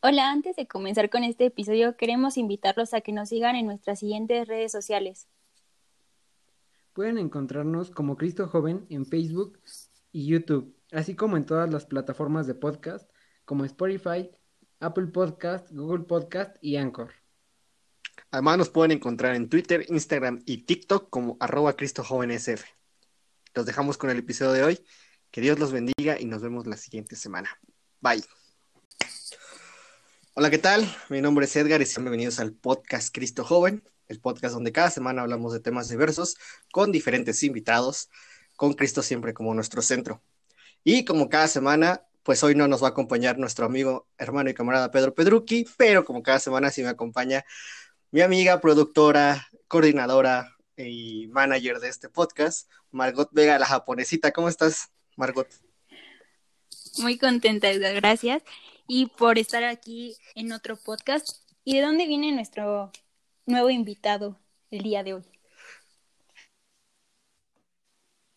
Hola, antes de comenzar con este episodio, queremos invitarlos a que nos sigan en nuestras siguientes redes sociales. Pueden encontrarnos como Cristo Joven en Facebook y YouTube, así como en todas las plataformas de podcast como Spotify, Apple Podcast, Google Podcast y Anchor. Además nos pueden encontrar en Twitter, Instagram y TikTok como arroba Cristo Joven SF. Los dejamos con el episodio de hoy. Que Dios los bendiga y nos vemos la siguiente semana. Bye. Hola, ¿qué tal? Mi nombre es Edgar y sean bienvenidos al podcast Cristo Joven, el podcast donde cada semana hablamos de temas diversos con diferentes invitados, con Cristo siempre como nuestro centro. Y como cada semana, pues hoy no nos va a acompañar nuestro amigo, hermano y camarada Pedro Pedrucchi, pero como cada semana sí me acompaña mi amiga, productora, coordinadora y manager de este podcast, Margot Vega, la japonesita. ¿Cómo estás, Margot? Muy contenta, Edgar, gracias y por estar aquí en otro podcast. ¿Y de dónde viene nuestro nuevo invitado el día de hoy?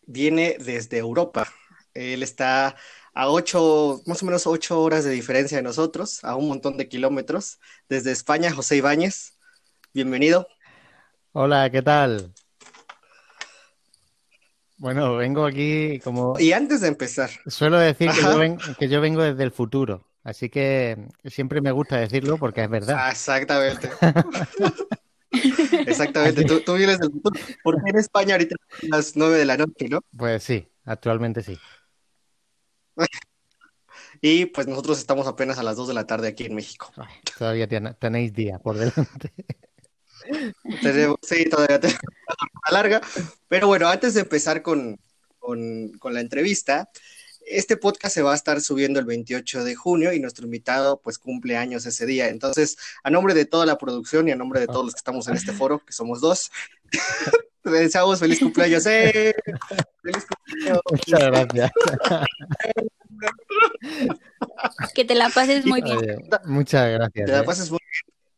Viene desde Europa. Él está a ocho, más o menos ocho horas de diferencia de nosotros, a un montón de kilómetros. Desde España, José Ibáñez. Bienvenido. Hola, ¿qué tal? Bueno, vengo aquí como... Y antes de empezar. Suelo decir que yo, vengo desde el futuro. Así que siempre me gusta decirlo porque es verdad. Ah, exactamente. Exactamente, tú, tú, vienes del futuro. Porque en España ahorita son las nueve de la noche, ¿no? Pues sí, actualmente sí. Y pues nosotros estamos apenas a las dos de la tarde aquí en México. todavía tenéis día por delante. sí, todavía tenemos una larga. Pero bueno, antes de empezar con, con, con la entrevista, este podcast se va a estar subiendo el 28 de junio y nuestro invitado pues cumple años ese día. Entonces, a nombre de toda la producción y a nombre de todos los que estamos en este foro, que somos dos, te deseamos feliz cumpleaños. ¡Eh! ¡Feliz cumpleaños! Muchas gracias. Que te la pases muy bien. muchas gracias. Te la ¿eh? pases muy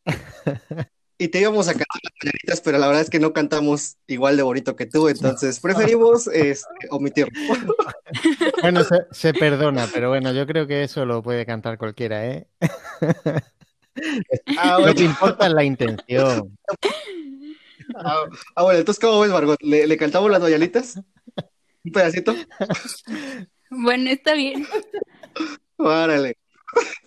bien. y te íbamos a cantar las mañanitas, pero la verdad es que no cantamos igual de bonito que tú, entonces preferimos este, omitirlo. Bueno, se, perdona, pero bueno, yo creo que eso lo puede cantar cualquiera, ¿eh? Ah, Lo que importa es la intención. Ah, ah, bueno, entonces, ¿cómo ves, Margot? ¿Le, cantamos las mañanitas? ¿Un pedacito? Bueno, está bien. Párale.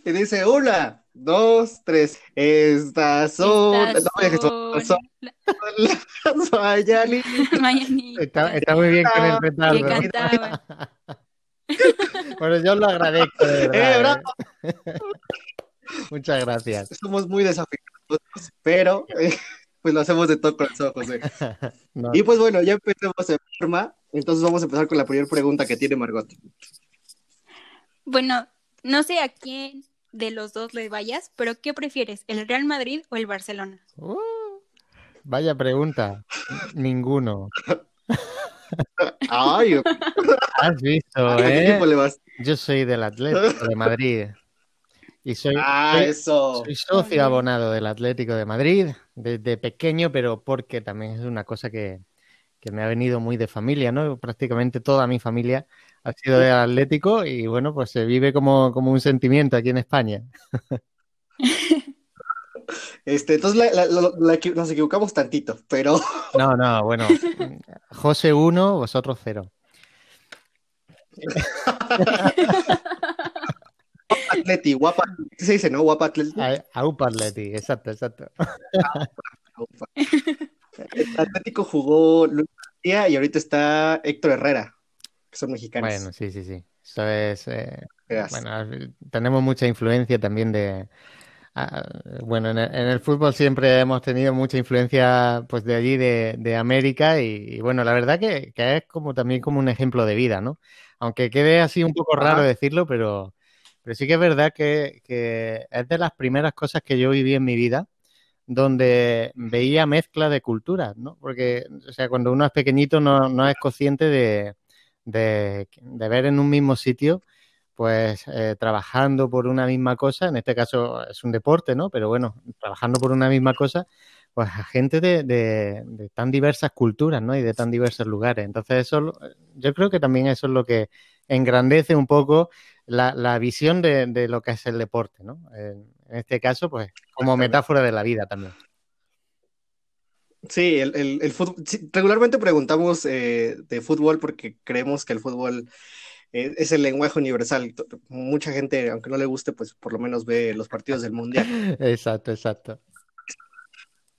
Y dice, una, dos, tres. Estas son, Estas no, son, las mañanitas. Está, está, muy bien con el petardo. bueno, yo lo agradezco, de verdad. Eh, ¿eh? Muchas gracias. Somos muy desafinados, pero eh, pues lo hacemos de todo corazón, José. no. Y pues bueno, ya empezamos en forma. Entonces vamos a empezar con la primera pregunta que tiene Margot. Bueno, no sé a quién de los dos le vayas, pero ¿qué prefieres, el Real Madrid o el Barcelona? Uh, vaya pregunta. Ninguno. Ay, has visto, ¿eh? Yo soy del Atlético de Madrid. Y soy, ah, eso. soy socio abonado del Atlético de Madrid desde pequeño, pero porque también es una cosa que, que me ha venido muy de familia, ¿no? Prácticamente toda mi familia ha sido de Atlético y bueno, pues se vive como, un sentimiento aquí en España. Este, entonces nos equivocamos tantito, pero. No, no, bueno. José 1, vosotros 0. Atleti, guapa. ¿Qué se dice, no? Guapa Atleti. Aupa Atleti, exacto, exacto. El Atlético jugó Luis García y ahorita está Héctor Herrera son mexicanos. Bueno, sí, sí, sí. Eso es. Eh, bueno, tenemos mucha influencia también de. Ah, bueno, en el, fútbol siempre hemos tenido mucha influencia pues de allí, de, América, y, bueno, la verdad que, es como también como un ejemplo de vida, ¿no? Aunque quede así un poco raro decirlo, pero, pero sí que es verdad que, es de las primeras cosas que yo viví en mi vida donde veía mezcla de culturas, ¿no? Porque, o sea, cuando uno es pequeñito no, no es consciente de, de, ver en un mismo sitio, pues eh, trabajando por una misma cosa, en este caso es un deporte, ¿no? Pero bueno, trabajando por una misma cosa, pues a gente de, tan diversas culturas, ¿no? Y de tan diversos lugares. Entonces eso, yo creo que también eso es lo que engrandece un poco la, visión de, lo que es el deporte, ¿no? en este caso, pues como metáfora de la vida también. Sí, el, el, fútbol, regularmente preguntamos eh, de fútbol porque creemos que el fútbol eh, es el lenguaje universal. Mucha gente, aunque no le guste, pues por lo menos ve los partidos del Mundial. Exacto, exacto.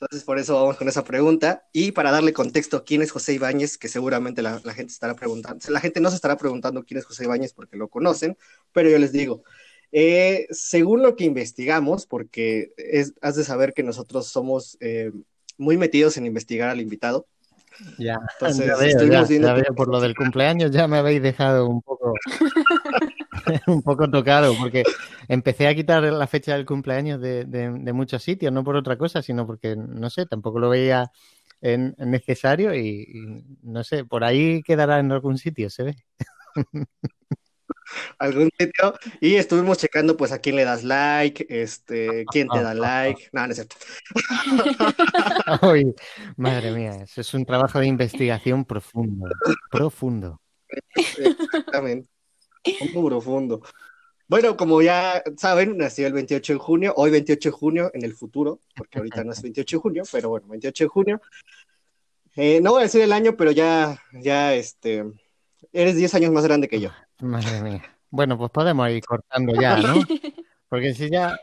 Entonces, por eso vamos con esa pregunta. Y para darle contexto, ¿quién es José Ibáñez? Que seguramente la, gente estará preguntando. La gente no se estará preguntando quién es José Ibáñez porque lo conocen, pero yo les digo, eh, según lo que investigamos, porque es, has de saber que nosotros somos muy metidos en investigar al invitado. Ya, Entonces, ya veo, ya, veo, por lo del cumpleaños ya me habéis dejado un poco, un poco tocado, porque empecé a quitar la fecha del cumpleaños de, muchos sitios, no por otra cosa, sino porque, no sé, tampoco lo veía en, necesario y, y, no sé, por ahí quedará en algún sitio, se ve. algún sitio y estuvimos checando pues a quién le das like, este, quién te da like, no, no es cierto. madre mía, eso es un trabajo de investigación profundo, profundo. Exactamente, muy profundo. Bueno, como ya saben, nació el 28 de junio, hoy 28 de junio, en el futuro, porque ahorita no es 28 de junio, pero bueno, 28 de junio. Eh, no voy a decir el año, pero ya, ya, este, eres 10 años más grande que yo. Madre mía. Bueno, pues podemos ir cortando ya, ¿no? Porque si ya.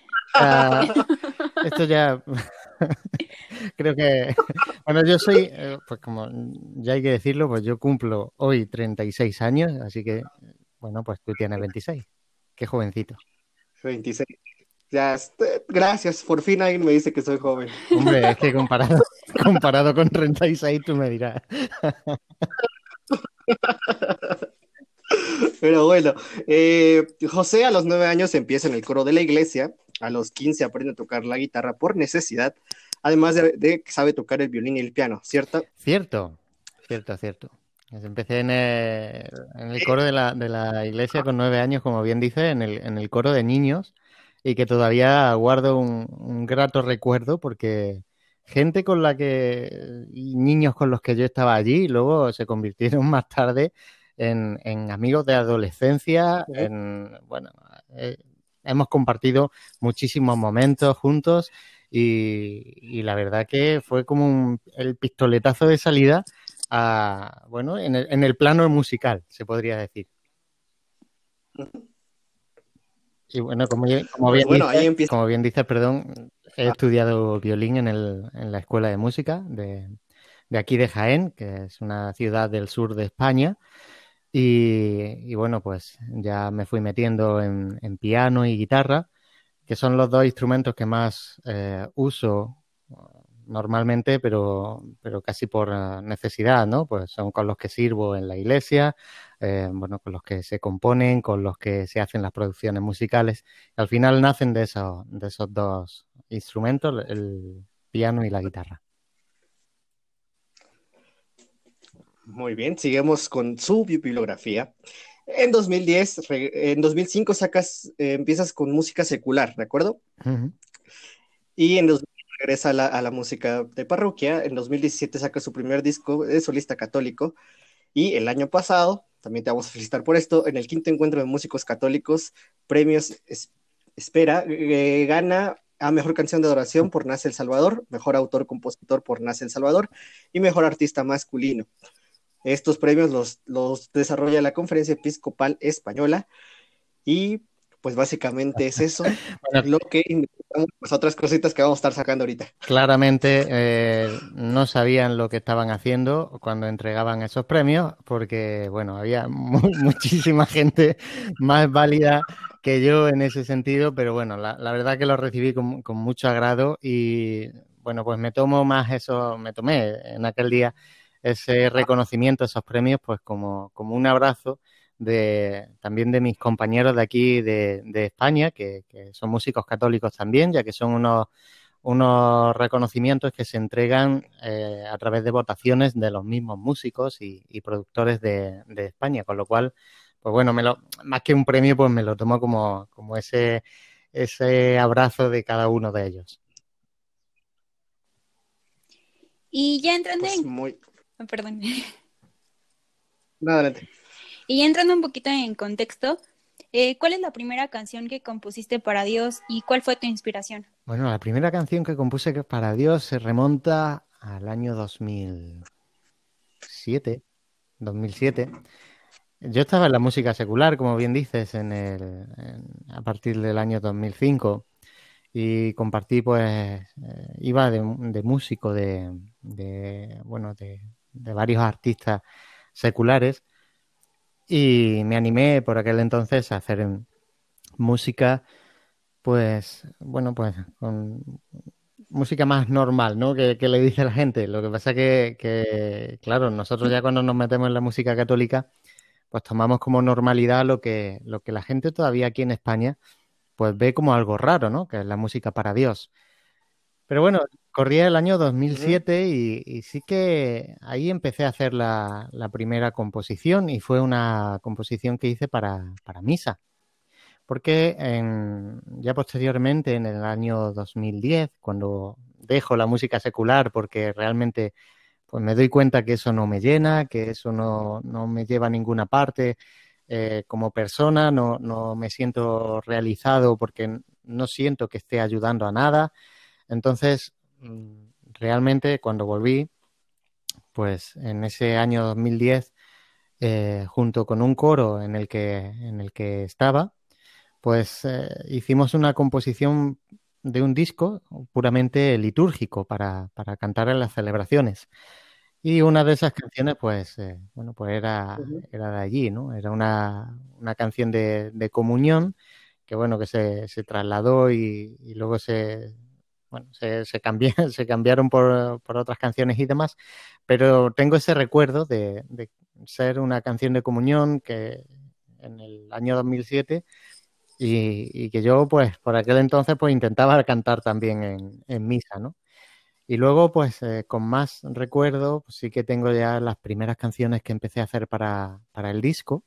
esto ya. Creo que. Bueno, yo soy. Eh, pues como ya hay que decirlo, pues yo cumplo hoy 36 años, así que. Bueno, pues tú tienes 26. Qué jovencito. 26. Ya, este, gracias. Por fin alguien me dice que soy joven. Hombre, es que comparado, comparado con 36, tú me dirás. Pero bueno, eh, José a los nueve años empieza en el coro de la iglesia, a los quince aprende a tocar la guitarra por necesidad, además de, que sabe tocar el violín y el piano, ¿cierto? Cierto, cierto, cierto. Empecé en el, coro de la, iglesia con nueve años, como bien dice, en el, coro de niños, y que todavía guardo un, un grato recuerdo porque gente con la que, niños con los que yo estaba allí, luego se convirtieron más tarde en, amigos de adolescencia, en, bueno, eh, hemos compartido muchísimos momentos juntos y, la verdad que fue como el pistoletazo de salida a, bueno, en el, en el plano musical, se podría decir. Y bueno, como, como, pues bien, dices, como bien dices, perdón, he ah. estudiado violín en, el, en la escuela de música de, de, aquí de Jaén, que es una ciudad del sur de España. Y, bueno, pues ya me fui metiendo en, piano y guitarra, que son los dos instrumentos que más eh, uso normalmente, pero, pero casi por eh, necesidad, ¿no? Pues son con los que sirvo en la iglesia, eh, bueno, con los que se componen, con los que se hacen las producciones musicales. Al final nacen de esos, de esos dos instrumentos, el piano y la guitarra. Muy bien, seguimos con su bibliografía. En 2010, en 2005 sacas, eh, empiezas con música secular, ¿de acuerdo? Y en 2000 regresa a la, música de parroquia. En 2017 saca su primer disco de solista católico. Y el año pasado, también te vamos a felicitar por esto, en el quinto encuentro de músicos católicos, premios Espera, eh, gana a Mejor Canción de Adoración por Nace El Salvador, Mejor Autor-Compositor por Nace El Salvador y Mejor Artista Masculino. Estos premios los, los desarrolla la Conferencia Episcopal Española y pues básicamente es eso lo que pues otras cositas que vamos a estar sacando ahorita. Claramente eh, no sabían lo que estaban haciendo cuando entregaban esos premios, porque bueno, había muchísima gente más válida que yo en ese sentido, pero bueno, la, verdad que lo recibí con, con, mucho agrado y bueno, pues me tomo más eso, me tomé en aquel día ese reconocimiento, esos premios, pues como, como un abrazo de, también de mis compañeros de aquí de, España, que, son músicos católicos también, ya que son unos, unos reconocimientos que se entregan eh, a través de votaciones de los mismos músicos y, productores de, España, con lo cual, pues bueno, me lo, más que un premio, pues me lo tomo como, como ese, ese abrazo de cada uno de ellos. Y ya entrando pues en... Ah, perdón. adelante. Y entrando un poquito en contexto, Eh, ¿Cuál es la primera canción que compusiste para Dios y cuál fue tu inspiración? Bueno, la primera canción que compuse para Dios se remonta al año 2007. 2007. Yo estaba en la música secular, como bien dices, en el, a partir del año 2005 y compartí, pues, eh, iba de, músico de, bueno, de, varios artistas seculares y me animé por aquel entonces a hacer música, pues, bueno, pues con música más normal, ¿no? Que, le dice la gente. Lo que pasa que, que, claro, nosotros ya cuando nos metemos en la música católica, pues tomamos como normalidad lo que, lo que la gente todavía aquí en España pues ve como algo raro, ¿no? Que es la música para Dios. Pero bueno, corría el año 2007 y, sí que ahí empecé a hacer la, primera composición y fue una composición que hice para, misa. Porque ya posteriormente, en el año 2010, cuando dejo la música secular porque realmente pues me doy cuenta que eso no me llena, que eso no, no me lleva a ninguna parte, eh, como persona, no, no, me siento realizado porque no siento que esté ayudando a nada. Entonces, mm, realmente cuando volví, pues en ese año 2010, eh, junto con un coro en el que, en el que estaba, pues eh, hicimos una composición de un disco puramente litúrgico para, para cantar en las celebraciones. Y una de esas canciones, pues, eh, bueno, pues era, era de allí, ¿no? Era una, una canción de, de, comunión que, bueno, que se, se trasladó y, y, luego se, bueno, se, cambiaron por, otras canciones y demás, pero tengo ese recuerdo de, de, ser una canción de comunión que en el año 2007 y, y, que yo, pues, por aquel entonces, pues, intentaba cantar también en, en misa, ¿no? Y luego, pues eh, con más recuerdo, pues, sí que tengo ya las primeras canciones que empecé a hacer para, para el disco,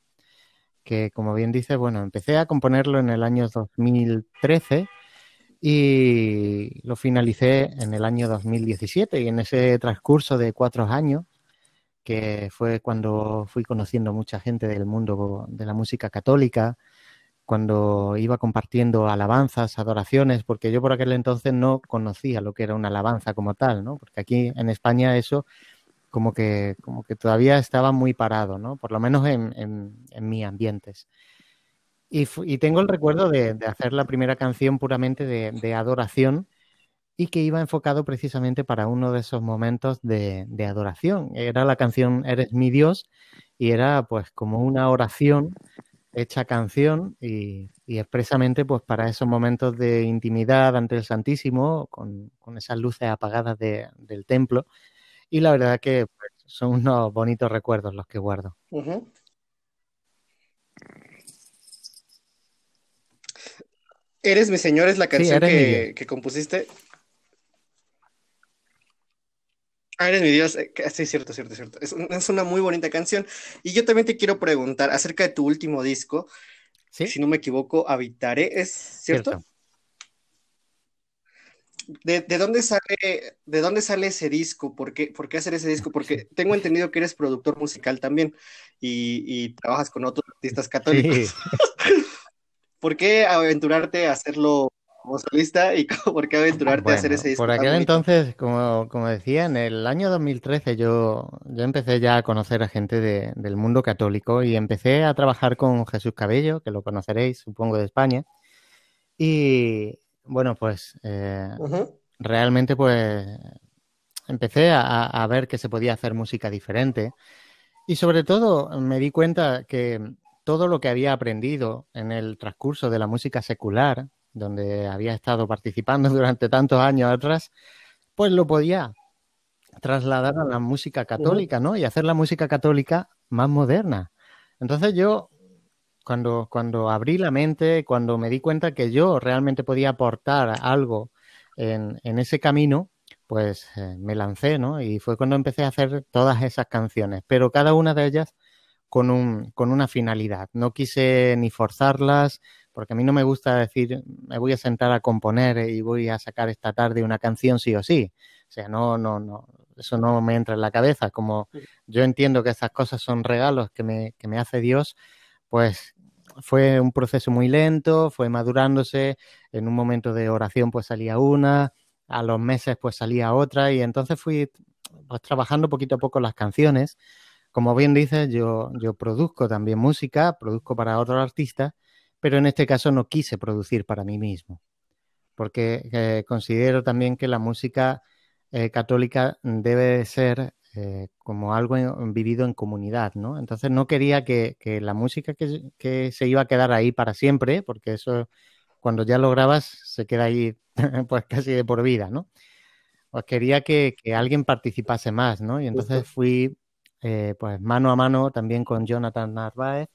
que como bien dice, bueno, empecé a componerlo en el año 2013 y lo finalicé en el año 2017 y en ese transcurso de cuatro años, que fue cuando fui conociendo mucha gente del mundo de la música católica, cuando iba compartiendo alabanzas, adoraciones, porque yo por aquel entonces no conocía lo que era una alabanza como tal, ¿no? Porque aquí en España eso como que, como que todavía estaba muy parado, ¿no? Por lo menos en, en, mis ambientes. Y, tengo el recuerdo de, hacer la primera canción puramente de, adoración y que iba enfocado precisamente para uno de esos momentos de, de adoración. Era la canción Eres mi Dios y era pues como una oración hecha canción y, expresamente pues para esos momentos de intimidad ante el Santísimo, con, esas luces apagadas del templo. Y la verdad que pues, son unos bonitos recuerdos los que guardo. Eres mi señor es la canción que, que, compusiste. Ah, eres mi Dios. Eh, sí, cierto, cierto, cierto. Es, una muy bonita canción. Y yo también te quiero preguntar acerca de tu último disco. Si no me equivoco, Habitaré, ¿es cierto? ¿De, dónde sale, ¿De dónde sale ese disco? ¿Por qué, ¿Por qué hacer ese disco? Porque tengo entendido que eres productor musical también y, trabajas con otros artistas católicos. ¿Por qué aventurarte a hacerlo como solista y por qué aventurarte a hacer ese disco. Por aquel entonces, como, como, decía, en el año 2013 yo, yo empecé ya a conocer a gente de, del mundo católico y empecé a trabajar con Jesús Cabello, que lo conoceréis, supongo, de España. Y bueno, pues eh, realmente pues empecé a, a ver que se podía hacer música diferente. Y sobre todo me di cuenta que todo lo que había aprendido en el transcurso de la música secular, donde había estado participando durante tantos años atrás, pues lo podía trasladar a la música católica, ¿no? Y hacer la música católica más moderna. Entonces yo, cuando, cuando abrí la mente, cuando me di cuenta que yo realmente podía aportar algo en, en ese camino, pues eh, me lancé, ¿no? Y fue cuando empecé a hacer todas esas canciones, pero cada una de ellas con, un, con una finalidad. No quise ni forzarlas, porque a mí no me gusta decir, me voy a sentar a componer y voy a sacar esta tarde una canción sí o sí. O sea, no, no, no, eso no me entra en la cabeza. Como yo entiendo que estas cosas son regalos que me, que me hace Dios, pues fue un proceso muy lento, fue madurándose, en un momento de oración pues salía una, a los meses pues salía otra y entonces fui pues, trabajando poquito a poco las canciones. Como bien dices, yo, yo produzco también música, produzco para otros artistas, pero en este caso no quise producir para mí mismo, porque eh, considero también que la música eh, católica debe ser eh, como algo vivido en comunidad, ¿no? Entonces no quería que, la música que, se iba a quedar ahí para siempre, porque eso cuando ya lo grabas se queda ahí pues casi de por vida, ¿no? Pues quería que, alguien participase más, ¿no? Y entonces fui eh, pues mano a mano también con Jonathan Narváez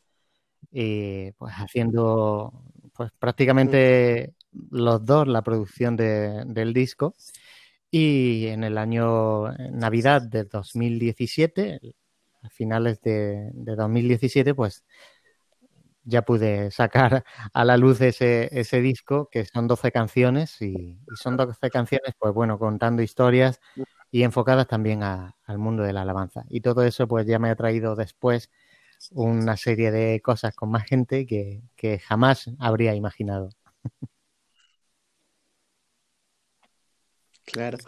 y pues haciendo pues prácticamente los dos la producción del disco. Y en el año Navidad de 2017, a finales de, 2017, pues ya pude sacar a la luz ese, ese disco, que son 12 canciones, y, son 12 canciones, pues bueno, contando historias y enfocadas también al mundo de la alabanza. Y todo eso, pues ya me ha traído después una serie de cosas con más gente que, que jamás habría imaginado. Claro.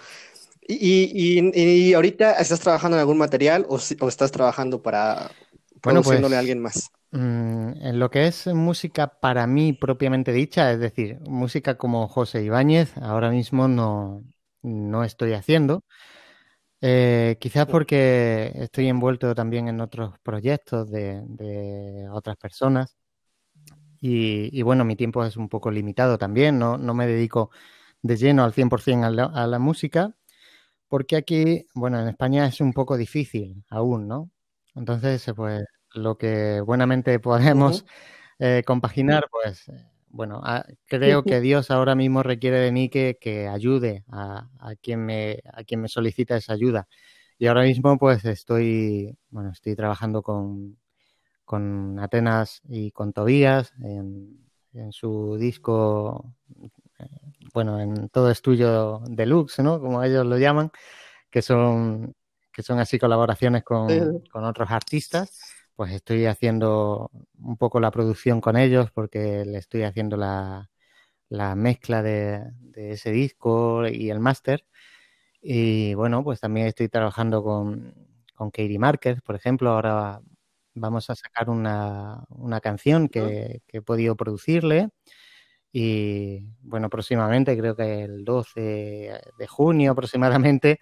¿Y, y, ahorita estás trabajando en algún material o, estás trabajando para bueno, pues, a alguien más? Mm, en lo que es música para mí propiamente dicha, es decir, música como José Ibáñez, ahora mismo no, no estoy haciendo. Eh, quizás porque estoy envuelto también en otros proyectos de, otras personas. Y, y, bueno, mi tiempo es un poco limitado también, no, no me dedico de lleno al 100% a la, a la música, porque aquí, bueno, en España es un poco difícil aún, ¿no? Entonces, pues lo que buenamente podemos eh, compaginar, pues bueno, creo que Dios ahora mismo requiere de mí que, que ayude a, a, quien me, a quien me solicita esa ayuda. Y ahora mismo pues estoy, bueno, estoy trabajando con, con Atenas y con Tobías en, en su disco bueno, en todo estudio deluxe, ¿no? Como ellos lo llaman, que son, que son así colaboraciones con, otros artistas, pues estoy haciendo un poco la producción con ellos porque le estoy haciendo la, mezcla de, ese disco y el máster. Y bueno, pues también estoy trabajando con, con Katie Márquez, por ejemplo. Ahora vamos a sacar una, canción que, que, he podido producirle. Y bueno, próximamente, creo que el 12 de junio aproximadamente,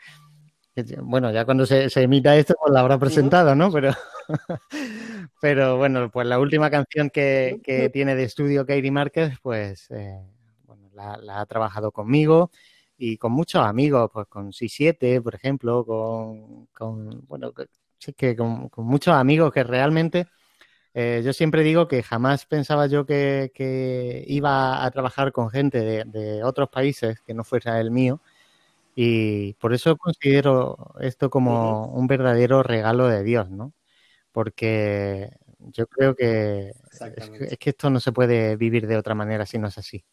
bueno, ya cuando se, emita esto, pues la habrá presentado, ¿no? Pero, pero bueno, pues la última canción que, tiene de estudio Katie Márquez, pues eh, bueno, la, ha trabajado conmigo y con muchos amigos, pues con C7, por ejemplo, con, con bueno, que con, con muchos amigos que realmente eh, yo siempre digo que jamás pensaba yo que, iba a trabajar con gente de, otros países que no fuera el mío y por eso considero esto como un verdadero regalo de Dios, ¿no? Porque yo creo que es, que esto no se puede vivir de otra manera si no es así.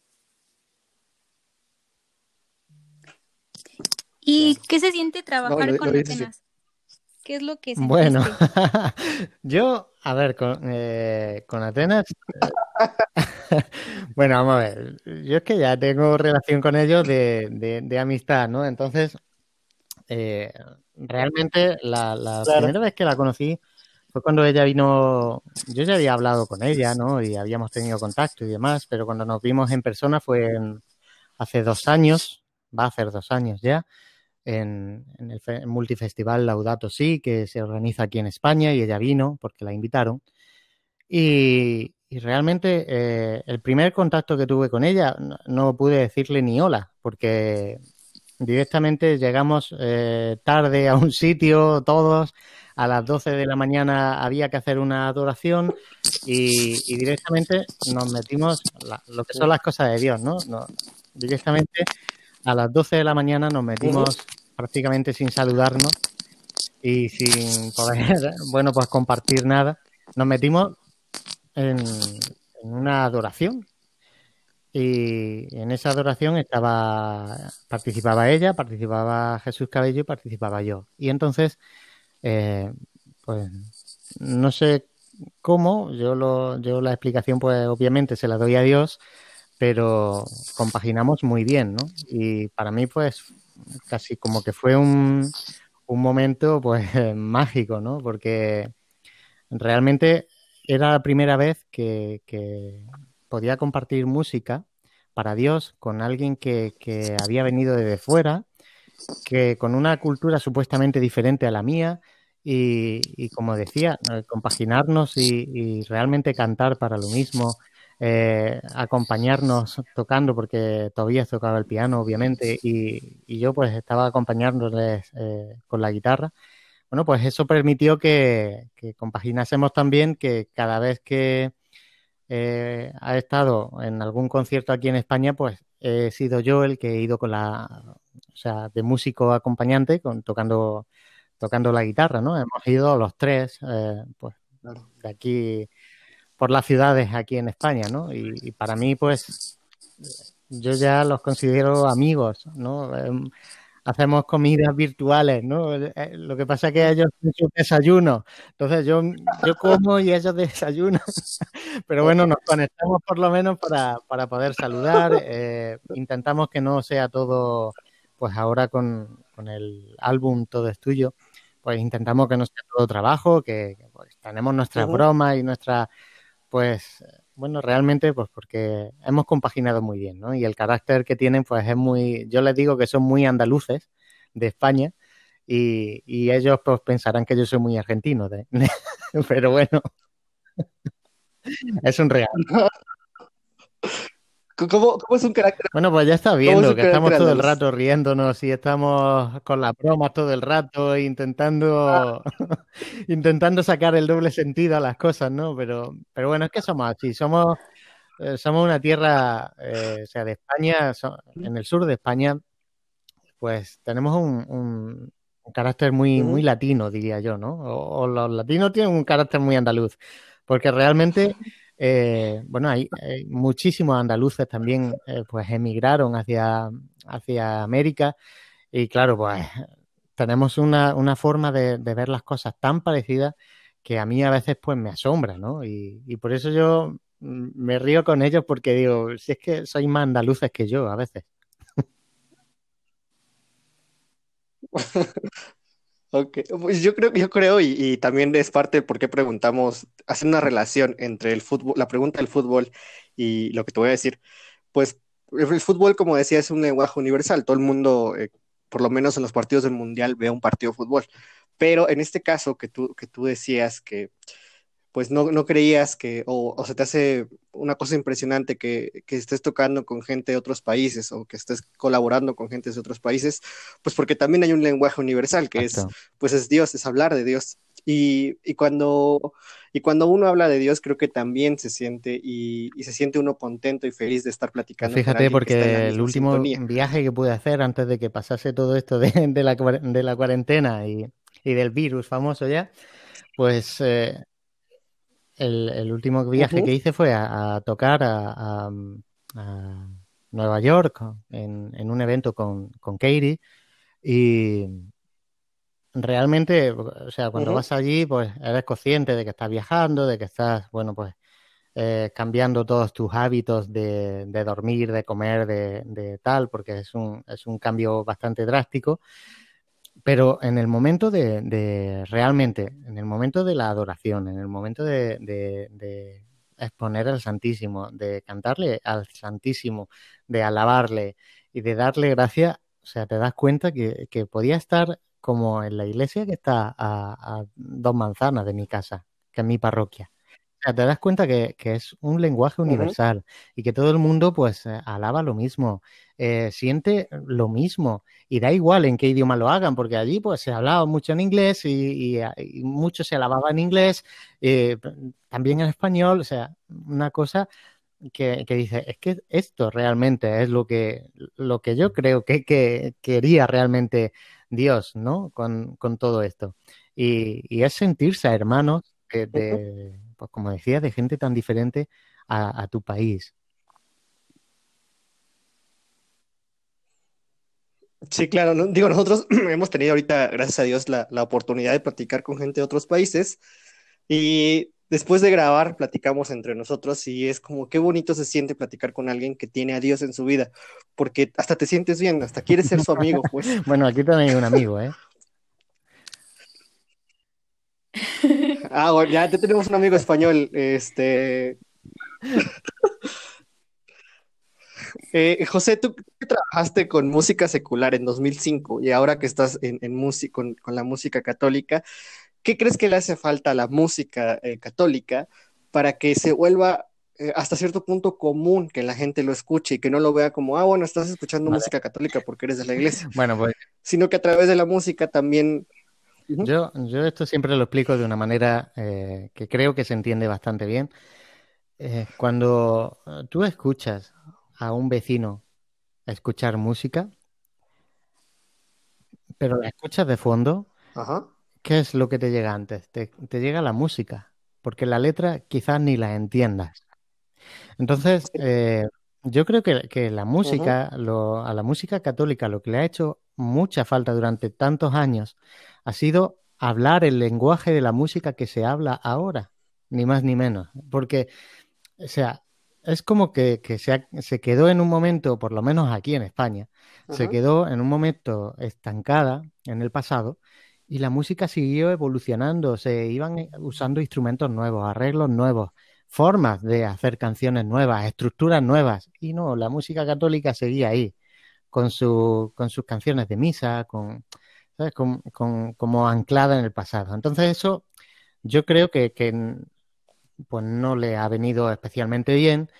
¿Y qué se siente trabajar con Atenas? ¿Qué es lo que se Bueno, yo, a ver, con, eh, con Atenas. bueno, vamos a ver. Yo es que ya tengo relación con ellos de, de, amistad, ¿no? Entonces, eh, realmente la, la primera vez que la conocí fue cuando ella vino. Yo ya había hablado con ella, ¿no? Y habíamos tenido contacto y demás, pero cuando nos vimos en persona fue hace dos años, va a hacer dos años ya en, el multifestival Laudato Si, que se organiza aquí en España, y ella vino porque la invitaron. Y, realmente eh, el primer contacto que tuve con ella no, pude decirle ni hola, porque directamente llegamos eh, tarde a un sitio, todos, a las 12 de la mañana había que hacer una adoración y, directamente nos metimos, lo que son las cosas de Dios, ¿no? no directamente a las 12 de la mañana nos metimos prácticamente sin saludarnos y sin poder, bueno, pues compartir nada. Nos metimos en, una adoración y en esa adoración estaba, participaba ella, participaba Jesús Cabello y participaba yo. Y entonces, eh, pues no sé cómo, yo, lo, yo la explicación pues obviamente se la doy a Dios, pero compaginamos muy bien, ¿no? Y para mí pues casi como que fue un, un momento pues mágico, ¿no? Porque realmente era la primera vez que, que podía compartir música para Dios con alguien que, que había venido desde fuera, que con una cultura supuestamente diferente a la mía, y, como decía, eh, compaginarnos y, realmente cantar para lo mismo, eh, acompañarnos tocando, porque todavía tocaba el piano, obviamente, y, yo pues estaba acompañándoles eh, con la guitarra. Bueno, pues eso permitió que, que compaginásemos también que cada vez que ha estado en algún concierto aquí en España, pues he sido yo el que he ido con la, o sea, de músico acompañante, con, tocando tocando la guitarra, ¿no? Hemos ido los tres, eh, pues, de aquí, por las ciudades aquí en España, ¿no? Y, para mí, pues, yo ya los considero amigos, ¿no? Em, hacemos comidas virtuales, ¿no? Eh, lo que pasa es que ellos tienen su desayuno, entonces yo, yo como y ellos desayunan, pero bueno, nos conectamos por lo menos para, para poder saludar, eh, intentamos que no sea todo, pues ahora con, con el álbum Todo es Tuyo, pues intentamos que no sea todo trabajo, que, pues, tenemos nuestras bromas y nuestra, pues, bueno, realmente, pues porque hemos compaginado muy bien, ¿no? Y el carácter que tienen, pues es muy, yo les digo que son muy andaluces de España y, y ellos pues pensarán que yo soy muy argentino, de, pero bueno, es un real. ¿Cómo, es un carácter? Bueno, pues ya está viendo que estamos todo el rato riéndonos y estamos con las bromas todo el rato intentando, ah. intentando sacar el doble sentido a las cosas, ¿no? Pero, pero bueno, es que somos así, somos, eh, somos una tierra, eh, o sea, de España, en el sur de España, pues tenemos un, carácter muy, muy latino, diría yo, ¿no? o los latinos tienen un carácter muy andaluz, porque realmente eh, bueno, hay, muchísimos andaluces también eh, pues emigraron hacia, hacia América y claro, pues tenemos una, una forma de, ver las cosas tan parecidas que a mí a veces pues me asombra, ¿no? Y, y por eso yo mm, me río con ellos porque digo, si es que sois más andaluces que yo a veces. Ok, pues yo creo, yo creo, y, también es parte de por qué preguntamos, hacer una relación entre el fútbol, la pregunta del fútbol y lo que te voy a decir. Pues el fútbol, como decía, es un lenguaje universal. Todo el mundo, eh, por lo menos en los partidos del mundial, ve un partido de fútbol. Pero en este caso que tú, que tú decías que pues no, no creías que, o, o, se te hace una cosa impresionante que, que, estés tocando con gente de otros países o que estés colaborando con gente de otros países, pues porque también hay un lenguaje universal que es, pues es Dios, es hablar de Dios. Y, y, cuando, y cuando uno habla de Dios, creo que también se siente y, y se siente uno contento y feliz de estar platicando. Fíjate, porque el último viaje que pude hacer antes de que pasase todo esto de, de, la, de la, cuarentena y, y, del virus famoso ya, pues eh, el, último viaje que hice fue a, tocar a, Nueva York en, un evento con, con Katie. Y realmente, o sea, cuando vas allí, pues eres consciente de que estás viajando, de que estás, bueno, pues eh, cambiando todos tus hábitos de, dormir, de comer, de, de, tal, porque es un, es un cambio bastante drástico. Pero en el momento de, realmente, en el momento de la adoración, en el momento de, exponer al Santísimo, de cantarle al Santísimo, de alabarle y de darle gracia, o sea, te das cuenta que, podía estar como en la iglesia que está a, dos manzanas de mi casa, que es mi parroquia. Sea, te das cuenta que, es un lenguaje universal y que todo el mundo pues eh, alaba lo mismo, eh, siente lo mismo y da igual en qué idioma lo hagan, porque allí pues se hablaba mucho en inglés y, y, mucho se alababa en inglés, eh, también en español, o sea, una cosa que, dice, es que esto realmente es lo que, lo que yo creo que, que quería realmente Dios, ¿no? Con, todo esto. Y, es sentirse hermanos de pues como decía, de gente tan diferente a, tu país. Sí, claro, digo, nosotros hemos tenido ahorita, gracias a Dios, la, oportunidad de platicar con gente de otros países y después de grabar, platicamos entre nosotros y es como qué bonito se siente platicar con alguien que tiene a Dios en su vida, porque hasta te sientes bien, hasta quieres ser su amigo, pues. bueno, aquí también hay un amigo, ¿eh? Ah, bueno, ya tenemos un amigo español, este... Eh, José, tú trabajaste con música secular en 2005 y ahora que estás en, música, con, la música católica, ¿qué crees que le hace falta a la música eh, católica para que se vuelva eh, hasta cierto punto común que la gente lo escuche y que no lo vea como, ah, bueno, estás escuchando música católica porque eres de la iglesia? Bueno, pues. Sino que a través de la música también. Yo, yo esto siempre lo explico de una manera que creo que se entiende bastante bien. cuando tú escuchas a un vecino escuchar música, pero la escuchas de fondo, ¿qué es lo que te llega antes? Te, llega la música, porque la letra quizás ni la entiendas. Entonces, eh, yo creo que, la música, a la música católica, lo que le ha hecho mucha falta durante tantos años ha sido hablar el lenguaje de la música que se habla ahora, ni más ni menos. Porque, o sea, es como que, se, quedó en un momento, por lo menos aquí en España, se quedó en un momento estancada en el pasado y la música siguió evolucionando, se iban eh, usando instrumentos nuevos, arreglos nuevos, formas de hacer canciones nuevas, estructuras nuevas. Y no, la música católica seguía ahí, con, su, con sus canciones de misa, con, ¿sabes? como anclada en el pasado. Entonces eso yo creo que, que pues no le ha venido especialmente bien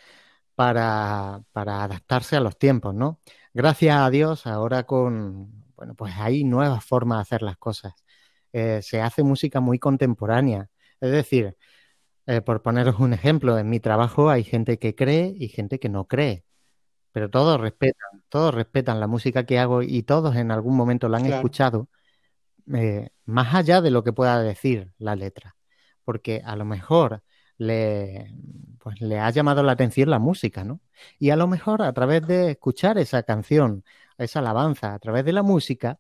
para, adaptarse a los tiempos, ¿no? Gracias a Dios, ahora con, bueno, pues hay nuevas formas de hacer las cosas. Eh, se hace música muy contemporánea. Es decir, eh, por poneros un ejemplo, en mi trabajo hay gente que cree y gente que no cree. Pero todos respetan, todos respetan la música que hago y todos en algún momento la han escuchado, eh, más allá de lo que pueda decir la letra. Porque a lo mejor le, pues, le ha llamado la atención la música, ¿no? Y a lo mejor a través de escuchar esa canción, esa alabanza, a través de la música,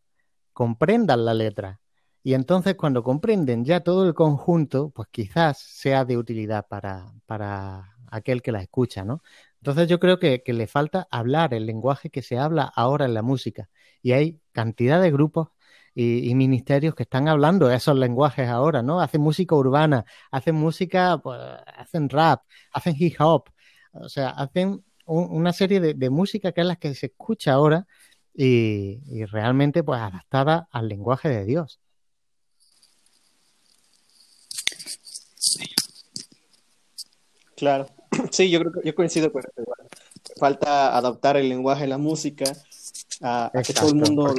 comprendan la letra. Y entonces cuando comprenden ya todo el conjunto, pues quizás sea de utilidad para, para aquel que la escucha, ¿no? Entonces yo creo que, le falta hablar el lenguaje que se habla ahora en la música. Y hay cantidad de grupos y, ministerios que están hablando esos lenguajes ahora, ¿no? Hacen música urbana, hacen música, pues, hacen rap, hacen hip hop, o sea, hacen una serie de, música que es la que se escucha ahora y, realmente pues adaptada al lenguaje de Dios. Claro, sí, yo creo que yo coincido con eso. Falta adaptar el lenguaje de la música a, que todo el mundo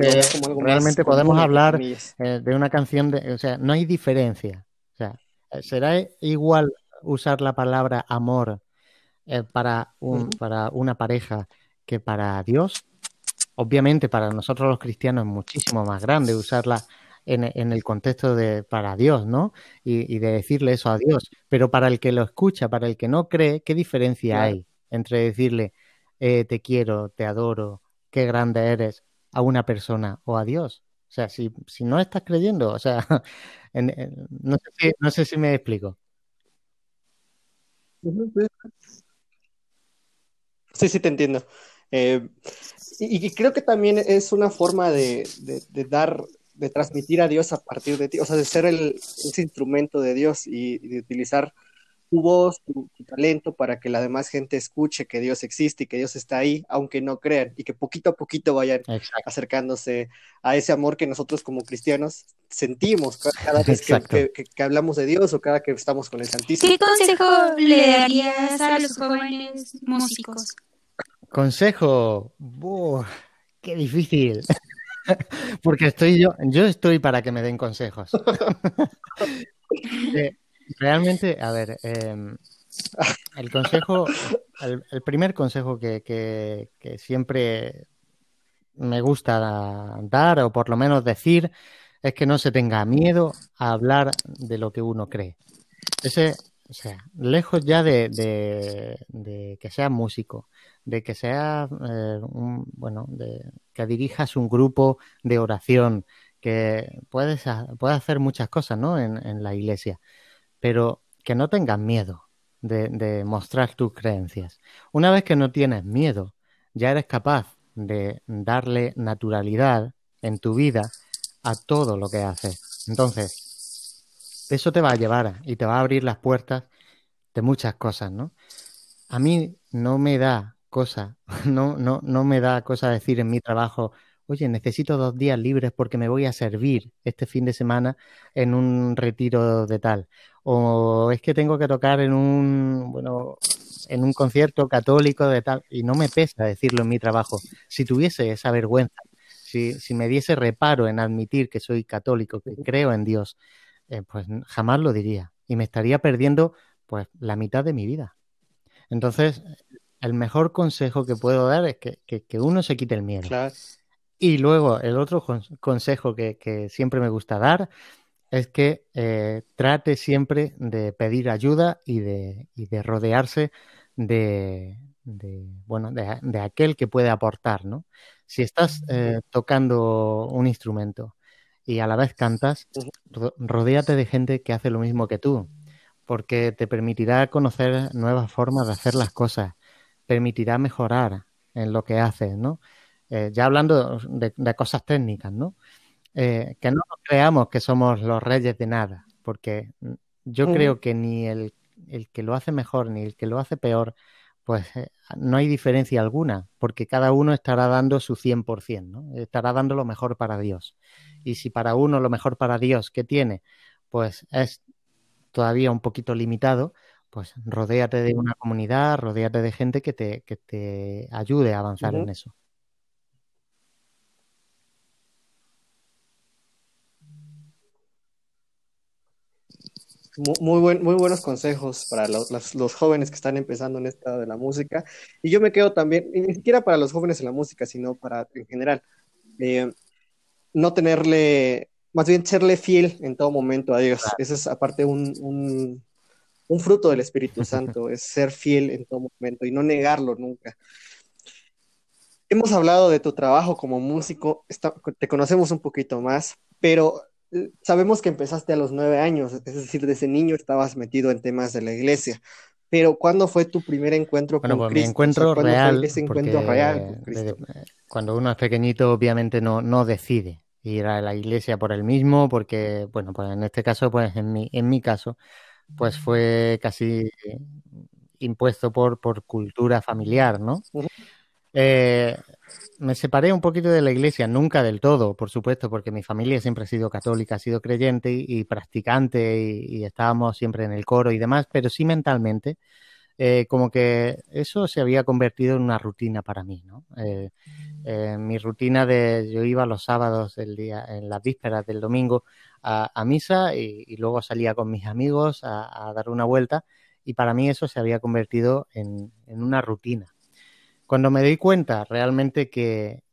realmente podemos hablar eh, de una canción de, o sea, no hay diferencia. O sea, eh, será igual usar la palabra amor eh, para un, para una pareja que para Dios. Obviamente para nosotros los cristianos es muchísimo más grande usarla en, en, el contexto de para Dios, ¿no? Y, de decirle eso a Dios. Pero para el que lo escucha, para el que no cree, ¿qué diferencia hay entre decirle te quiero, te adoro, qué grande eres a una persona o a Dios. O sea, si, si no estás creyendo, o sea, no, sé si, no sé si me explico. Sí, sí, te entiendo. Eh, y, creo que también es una forma de, dar, de transmitir a Dios a partir de ti, o sea, de ser el, ese instrumento de Dios y de utilizar tu voz, tu, talento para que la demás gente escuche que Dios existe y que Dios está ahí, aunque no crean, y que poquito a poquito vayan acercándose a ese amor que nosotros como cristianos sentimos cada vez que, hablamos de Dios o cada que estamos con el Santísimo. ¿Qué consejo le darías a los jóvenes músicos? Consejo, qué difícil. Porque estoy yo, yo estoy para que me den consejos. Eh, Realmente, a ver, em, el consejo, el, primer consejo que, siempre me gusta dar, o por lo menos decir, es que no se tenga miedo a hablar de lo que uno cree. Ese, o sea, lejos ya de, de, que seas músico, de que seas, eh, un, bueno, de que dirijas un grupo de oración, que puedes, hacer muchas cosas, ¿no? En, en la iglesia. Pero que no tengas miedo de, de mostrar tus creencias. Una vez que no tienes miedo, ya eres capaz de darle naturalidad en tu vida a todo lo que haces. Entonces, eso te va a llevar y te va a abrir las puertas de muchas cosas, ¿no? A mí no me da cosa, no, no, no me da cosa decir en mi trabajo, oye, necesito dos días libres porque me voy a servir este fin de semana en un retiro de tal. O es que tengo que tocar en un, bueno, en un concierto católico de tal, y no me pesa decirlo en mi trabajo. Si tuviese esa vergüenza, si, si me diese reparo en admitir que soy católico, que creo en Dios, eh, pues jamás lo diría. Y me estaría perdiendo pues la mitad de mi vida. Entonces, el mejor consejo que puedo dar es que, que, uno se quite el miedo. Y luego, el otro consejo que, que, siempre me gusta dar es que eh, trate siempre de pedir ayuda y de, y de rodearse de, de bueno, de, aquel que puede aportar, ¿no? Si estás eh, tocando un instrumento y a la vez cantas, rodéate de gente que hace lo mismo que tú, porque te permitirá conocer nuevas formas de hacer las cosas, permitirá mejorar en lo que haces, ¿no? Eh, ya hablando de, cosas técnicas, ¿no? Eh, que no creamos que somos los reyes de nada, porque yo creo que ni el, el, que lo hace mejor ni el que lo hace peor, pues eh, no hay diferencia alguna, porque cada uno estará dando su 100%, ¿no? Estará dando lo mejor para Dios. Y si para uno lo mejor para Dios que tiene, pues es todavía un poquito limitado, pues rodéate de una comunidad, rodéate de gente que te, que te ayude a avanzar en eso. Muy, buen, muy buenos consejos para los, jóvenes que están empezando en esta de la música. Y yo me quedo también, ni siquiera para los jóvenes en la música, sino para en general, eh, no tenerle más bien serle fiel en todo momento a Dios. Ese es aparte un, fruto del Espíritu Santo, es ser fiel en todo momento y no negarlo nunca. Hemos hablado de tu trabajo como músico, te conocemos un poquito más, pero eh, sabemos que empezaste a los nueve años, es decir, desde niño estabas metido en temas de la iglesia. Pero ¿cuándo fue tu primer encuentro con pues Cristo? Mi encuentro real, ese encuentro real cuando uno es pequeñito, obviamente no, no decide ir a la iglesia por él mismo, porque, bueno, pues en este caso, pues en mi, en mi caso, pues fue casi impuesto por, por cultura familiar, ¿no? Eh, me separé un poquito de la iglesia, nunca del todo, por supuesto, porque mi familia siempre ha sido católica, ha sido creyente y, practicante y, estábamos siempre en el coro y demás, pero sí mentalmente eh, como que eso se había convertido en una rutina para mí, ¿no? Eh, eh, mi rutina de yo iba los sábados del día, en las vísperas del domingo a, misa y, luego salía con mis amigos a, dar una vuelta y para mí eso se había convertido en, una rutina. Cuando me di cuenta realmente que,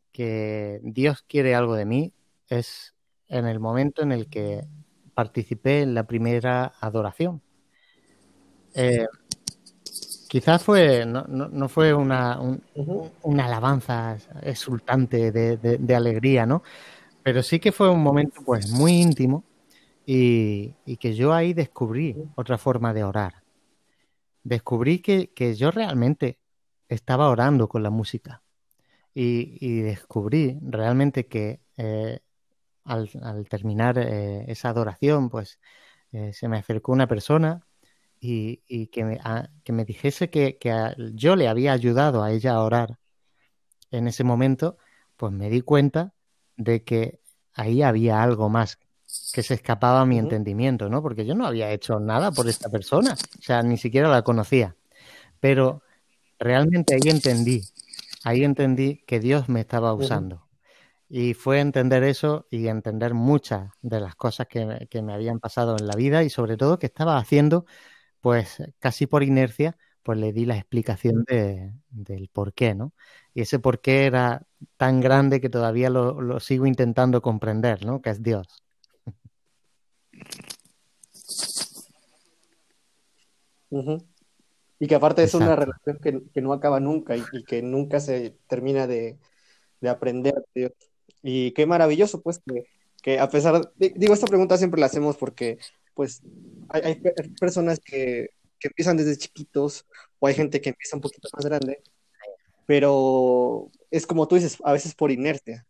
Dios quiere algo de mí es en el momento en el que participé en la primera adoración. Quizás fue, no, no, fue una, una, alabanza exultante de, alegría, ¿no? Pero sí que fue un momento pues muy íntimo y, que yo ahí descubrí otra forma de orar. Descubrí que, yo realmente estaba orando con la música y, descubrí realmente que eh, al, terminar eh, esa adoración pues eh, se me acercó una persona y, que, me, que, me, dijese que, yo le había ayudado a ella a orar en ese momento, pues me di cuenta de que ahí había algo más que se escapaba a mi entendimiento, ¿no? Porque yo no había hecho nada por esta persona, o sea, ni siquiera la conocía. Pero realmente ahí entendí, ahí entendí que Dios me estaba usando. Y fue entender eso y entender muchas de las cosas que, que me habían pasado en la vida y sobre todo que estaba haciendo pues casi por inercia, pues le di la explicación de, del por qué, ¿no? Y ese por qué era tan grande que todavía lo, sigo intentando comprender, ¿no? Que es Dios. Y que aparte es una relación que, no acaba nunca y, que nunca se termina de, aprender Dios. Y qué maravilloso, pues, que, que a pesar, de, digo, esta pregunta siempre la hacemos porque pues hay, personas que, empiezan desde chiquitos o hay gente que empieza un poquito más grande, pero es como tú dices, a veces por inercia.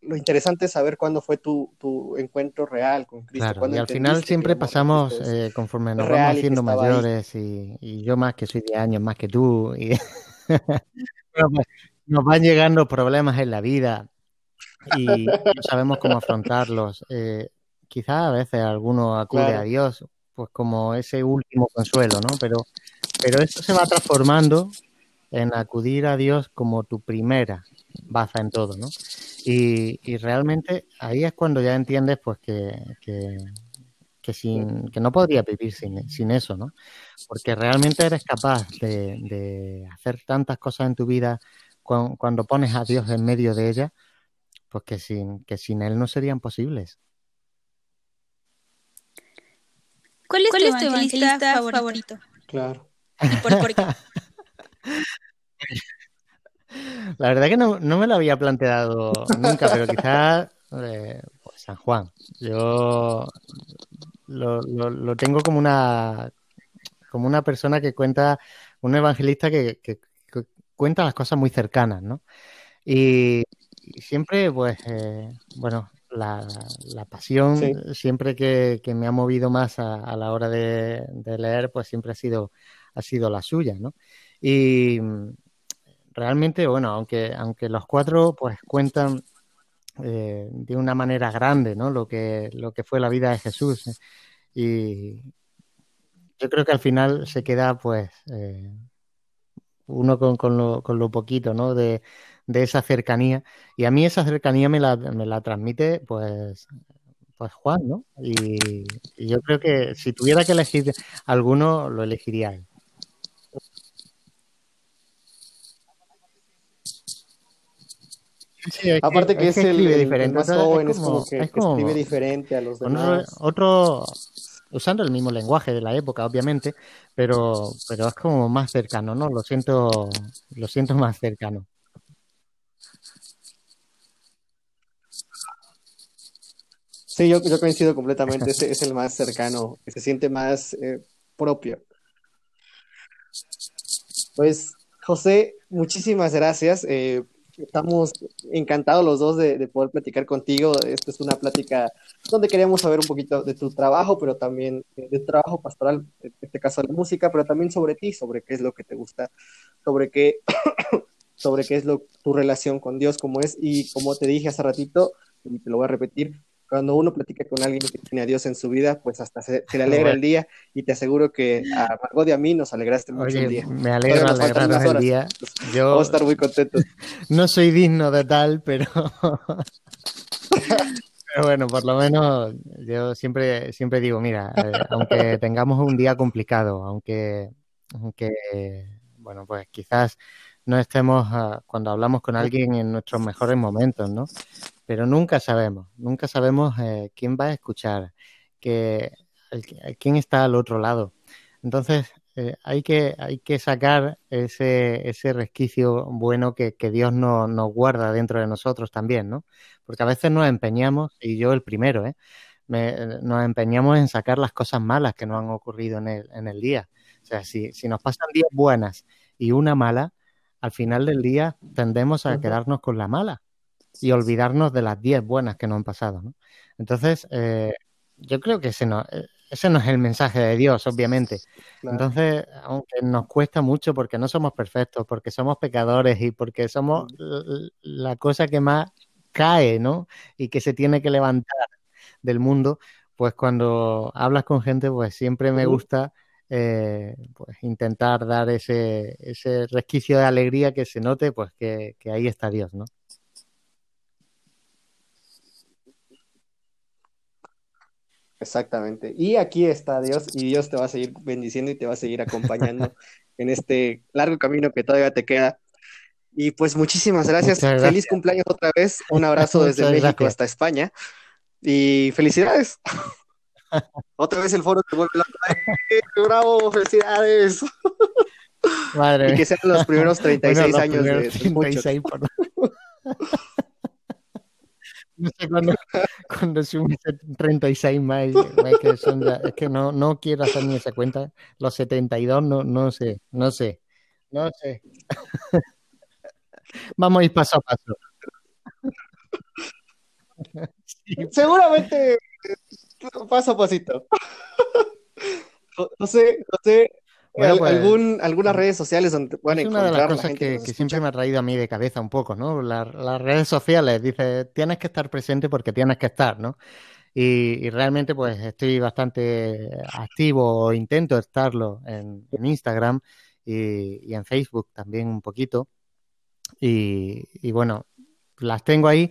lo interesante es saber cuándo fue tu, encuentro real con Cristo. Claro, y al final siempre pasamos, eh, conforme nos vamos haciendo mayores, y, yo más que soy de años, más que tú, y nos van llegando problemas en la vida y no sabemos cómo afrontarlos. Eh, quizás a veces alguno acude a Dios, pues como ese último consuelo, ¿no? Pero, pero esto se va transformando en acudir a Dios como tu primera baza en todo, ¿no? Y, y realmente ahí es cuando ya entiendes, pues, que, que, que, sin, que no podrías vivir sin, sin eso, ¿no? Porque realmente eres capaz de, de hacer tantas cosas en tu vida cuando, cuando pones a Dios en medio de ella, pues que sin, que sin Él no serían posibles. ¿Cuál es, tu, evangelista favorito? Claro. La verdad que no, me lo había planteado nunca, pero quizás eh, pues San Juan. Yo lo, tengo como una como una persona que cuenta, un evangelista que, cuenta las cosas muy cercanas, ¿no? Y, siempre, pues, eh, bueno, la, pasión siempre que, me ha movido más a, la hora de, leer, pues siempre ha sido, ha sido la suya, ¿no? Y realmente, bueno, aunque, aunque los cuatro pues cuentan eh, de una manera grande, ¿no? Lo que, lo que fue la vida de Jesús. ¿eh? Y yo creo que al final se queda, pues, eh, uno con, con, lo, con lo poquito, ¿no? De, de esa cercanía. Y a mí esa cercanía me la, me la transmite, pues, pues Juan, ¿no? Y, yo creo que si tuviera que elegir alguno, lo elegiría él. Aparte que es, el, diferente. más joven, es como, que, escribe diferente a los demás. Otro, usando el mismo lenguaje de la época, obviamente, pero, pero es como más cercano, ¿no? Lo siento, lo siento más cercano. Sí, yo, yo coincido completamente, es, es el más cercano, que se siente más eh, propio. Pues, José, muchísimas gracias. Eh, estamos encantados los dos de, poder platicar contigo. Esto es una plática donde queríamos saber un poquito de tu trabajo, pero también eh, de tu trabajo pastoral, en este caso la música, pero también sobre ti, sobre qué es lo que te gusta, sobre qué, sobre qué es lo, tu relación con Dios, cómo es, y como te dije hace ratito, y te lo voy a repetir, cuando uno platica con alguien que tiene a Dios en su vida, pues hasta se, le alegra el día y te aseguro que a Margot y a mí nos alegraste mucho el día. Me alegra el día. Yo Vamos a estar muy contentos. No soy digno de tal, pero... pero bueno, por lo menos yo siempre, siempre digo, mira, eh, aunque tengamos un día complicado, aunque, aunque bueno, pues quizás no estemos ah, cuando hablamos con alguien en nuestros mejores momentos, ¿no? Pero nunca sabemos, nunca sabemos eh, quién va a escuchar, que, quién está al otro lado. Entonces, eh, hay, que, hay que sacar ese, ese resquicio bueno que, Dios nos guarda dentro de nosotros también, ¿no? Porque a veces nos empeñamos, y yo el primero, ¿eh? nos empeñamos en sacar las cosas malas que nos han ocurrido en el, en el día. O sea, si, si nos pasan días buenas y una mala, al final del día tendemos a quedarnos con la mala y olvidarnos de las 10 buenas que nos han pasado. ¿no? Entonces, eh, yo creo que ese no, eh, ese no es el mensaje de Dios, obviamente. Entonces, aunque nos cuesta mucho porque no somos perfectos, porque somos pecadores y porque somos la cosa que más cae, ¿no? Y que se tiene que levantar del mundo, pues cuando hablas con gente, pues siempre me gusta eh, pues intentar dar ese, ese resquicio de alegría que se note, pues que, que ahí está Dios, ¿no? Exactamente. Y aquí está Dios y Dios te va a seguir bendiciendo y te va a seguir acompañando en este largo camino que todavía te queda. Y pues muchísimas gracias. Feliz cumpleaños otra vez. Un abrazo desde México hasta España. Y felicidades. otra vez el foro te vuelve loco. ¡Bravo! ¡Felicidades! Madre y que sean los primeros 36 años de, 36 por... no sé cuándo, cuando sume 36 más, es que, son es que no, no quiero hacer ni esa cuenta. Los 72, no, no sé, no sé, no sé. Vamos a ir paso a paso. Seguramente paso a pasito. José, José, pues, algún, algunas redes sociales donde es una de las cosas que, siempre me ha traído a mí de cabeza un poco, ¿no? las redes sociales, dice, tienes que estar presente porque tienes que estar, ¿no? Y, realmente pues estoy bastante activo, intento estarlo en, Instagram y, en Facebook también un poquito. Y, bueno, las tengo ahí,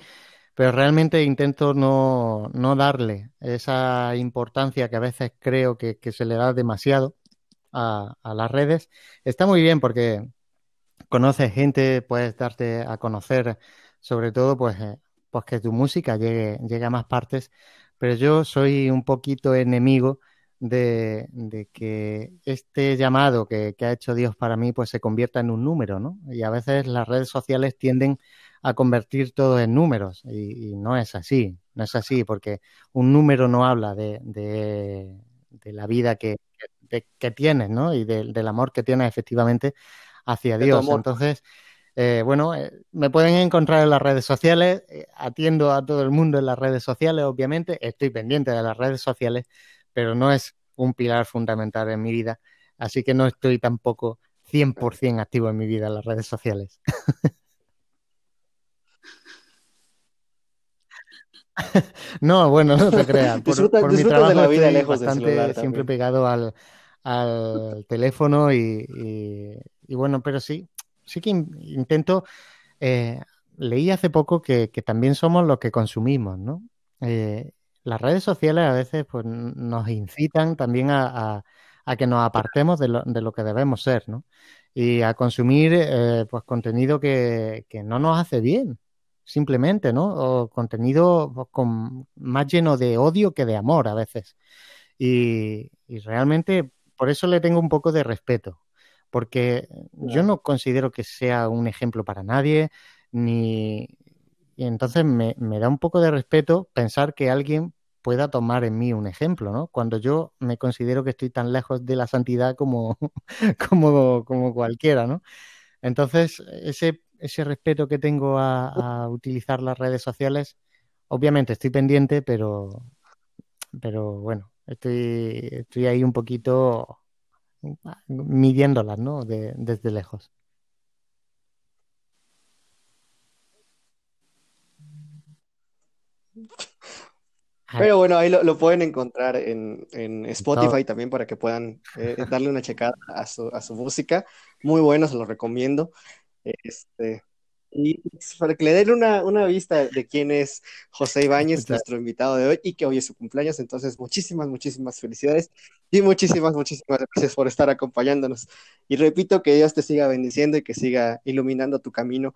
pero realmente intento no, darle esa importancia que a veces creo que, se le da demasiado a, las redes. Está muy bien porque conoces gente, puedes darte a conocer, sobre todo pues, eh, pues que tu música llegue, llegue a más partes, pero yo soy un poquito enemigo de, que este llamado que, ha hecho Dios para mí pues se convierta en un número, ¿no? Y a veces las redes sociales tienden a convertir todo en números y, no es así, no es así porque un número no habla de, de, la vida que, tienes, ¿no? Y del amor que tienes efectivamente hacia Dios. Entonces, eh, bueno, eh, me pueden encontrar en las redes sociales, eh, atiendo a todo el mundo en las redes sociales, obviamente, estoy pendiente de las redes sociales, pero no es un pilar fundamental en mi vida, así que no estoy tampoco 100% activo en mi vida en las redes sociales. no, bueno, no te creas. Por, mi trabajo la vida lejos bastante siempre pegado al, teléfono y, bueno, pero sí, sí que intento. Eh, leí hace poco que, también somos los que consumimos, ¿no? Eh, las redes sociales a veces pues, nos incitan también a, que nos apartemos de lo, que debemos ser, ¿no? Y a consumir eh, pues contenido que, no nos hace bien, simplemente, ¿no? O contenido pues, con, más lleno de odio que de amor a veces. Y, realmente por eso le tengo un poco de respeto, porque yo no considero que sea un ejemplo para nadie, ni, y entonces me, da un poco de respeto pensar que alguien pueda tomar en mí un ejemplo, ¿no? Cuando yo me considero que estoy tan lejos de la santidad como, como, como cualquiera, ¿no? Entonces, ese, ese respeto que tengo a, utilizar las redes sociales, obviamente estoy pendiente, pero, pero bueno, estoy, estoy ahí un poquito midiéndolas, ¿no? desde lejos. Pero bueno, ahí lo, pueden encontrar en, Spotify también para que puedan eh, darle una checada a su, música. Muy bueno, se lo recomiendo. Este, y para que le den una, vista de quién es José Ibáñez, nuestro invitado de hoy, y que hoy es su cumpleaños. Entonces, muchísimas, muchísimas felicidades y muchísimas, muchísimas gracias por estar acompañándonos. Y repito, que Dios te siga bendiciendo y que siga iluminando tu camino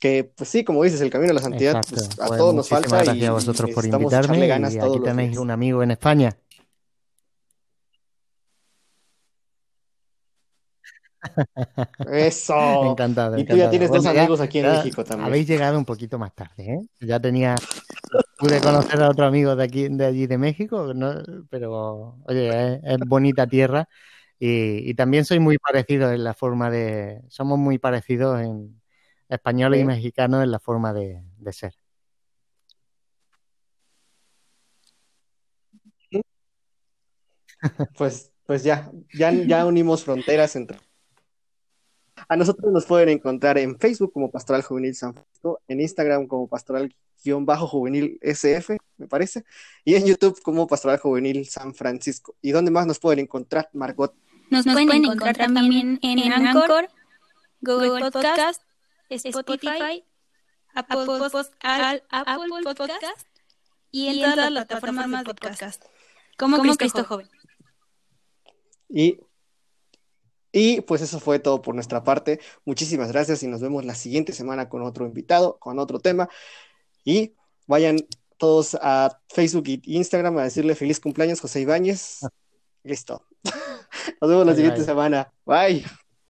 que pues sí, como dices, el camino a la santidad pues, a todos nos falta gracias y a vosotros por invitarme y aquí tenéis un amigo en España. Eso. Encantado. Y tú ya tienes dos amigos aquí en México también. Habéis llegado un poquito más tarde, ¿eh? Ya tenía, pude conocer a otro amigo de aquí, de allí de México, pero oye, es, bonita tierra y, y, también soy muy parecido en la forma de, somos muy parecidos en, español y mexicano en la forma de, ser. Pues, pues ya, ya, ya unimos fronteras entre. A nosotros nos pueden encontrar en Facebook como Pastoral Juvenil San Francisco, en Instagram como Pastoral-Juvenil SF, me parece, y en YouTube como Pastoral Juvenil San Francisco. ¿Y dónde más nos pueden encontrar, Margot? Nos, pueden, encontrar, también en, Anchor, Google Podcast Spotify, Apple, Podcast y en, todas, las plataformas de podcast. Como, Cristo, Joven. Y, y pues eso fue todo por nuestra parte. Muchísimas gracias y nos vemos la siguiente semana con otro invitado, con otro tema. Y vayan todos a Facebook y Instagram a decirle feliz cumpleaños, José Ibáñez. Listo. Nos vemos la siguiente semana. Bye.